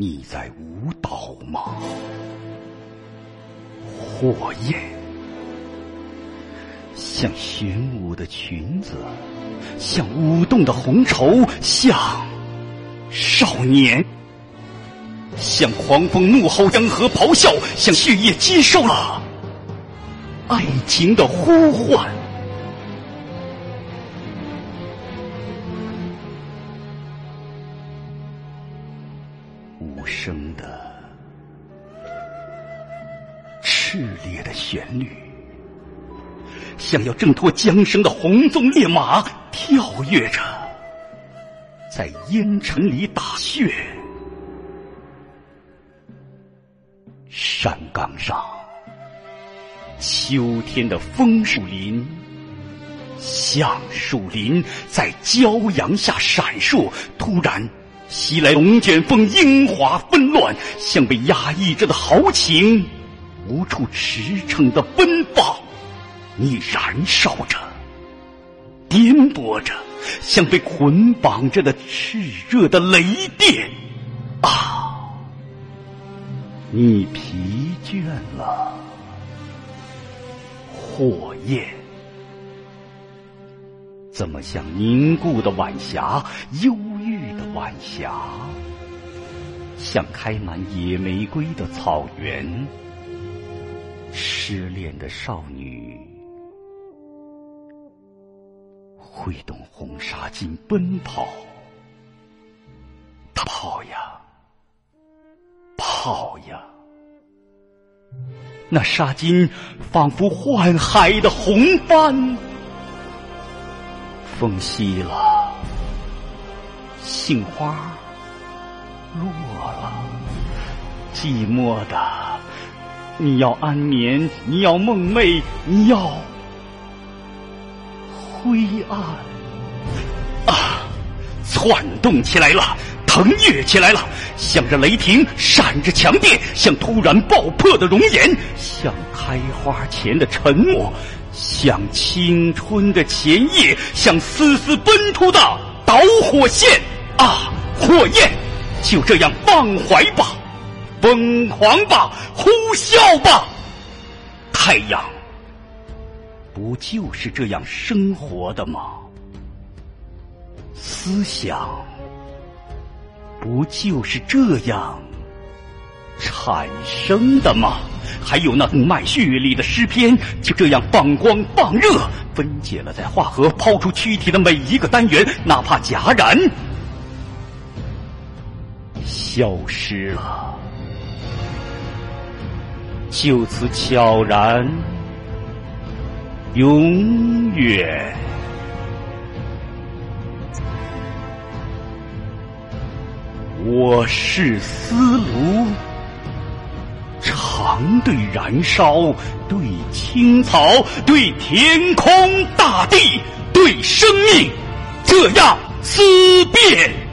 你在舞蹈吗？火焰像玄武的裙子，像舞动的红绸，像少年，像狂风怒吼，江河咆哮，像血液接受了爱情的呼唤。无声的、炽烈的旋律，像要挣脱缰绳的红鬃烈马，跳跃着，在烟尘里打旋。山岗上，秋天的枫树林、橡树林在骄阳下闪烁，突然。袭来龙卷风，樱花纷乱，像被压抑着的豪情，无处驰骋的奔放。你燃烧着，颠簸着，像被捆绑着的炽热的雷电。啊！你疲倦了，火焰，怎么像凝固的晚霞？忧。郁晚霞，像开满野玫瑰的草原。失恋的少女，挥动红纱巾奔跑。她跑呀，跑呀，那纱巾仿佛幻海的红帆，风息了。杏花落了，寂寞的，你要安眠，你要梦寐，你要灰暗啊！窜动起来了，腾跃起来了，像着雷霆，闪着强电，像突然爆破的熔岩，像开花前的沉默，像青春的前夜，像丝丝奔突的导火线。啊，火焰，就这样放怀吧，疯狂吧，呼啸吧！太阳，不就是这样生活的吗？思想，不就是这样产生的吗？还有那动脉血里的诗篇，就这样放光放热，分解了，在化合，抛出躯体的每一个单元，哪怕戛然。消失了，就此悄然，永远。我是丝炉，常对燃烧，对青草，对天空大地，对生命，这样思辨。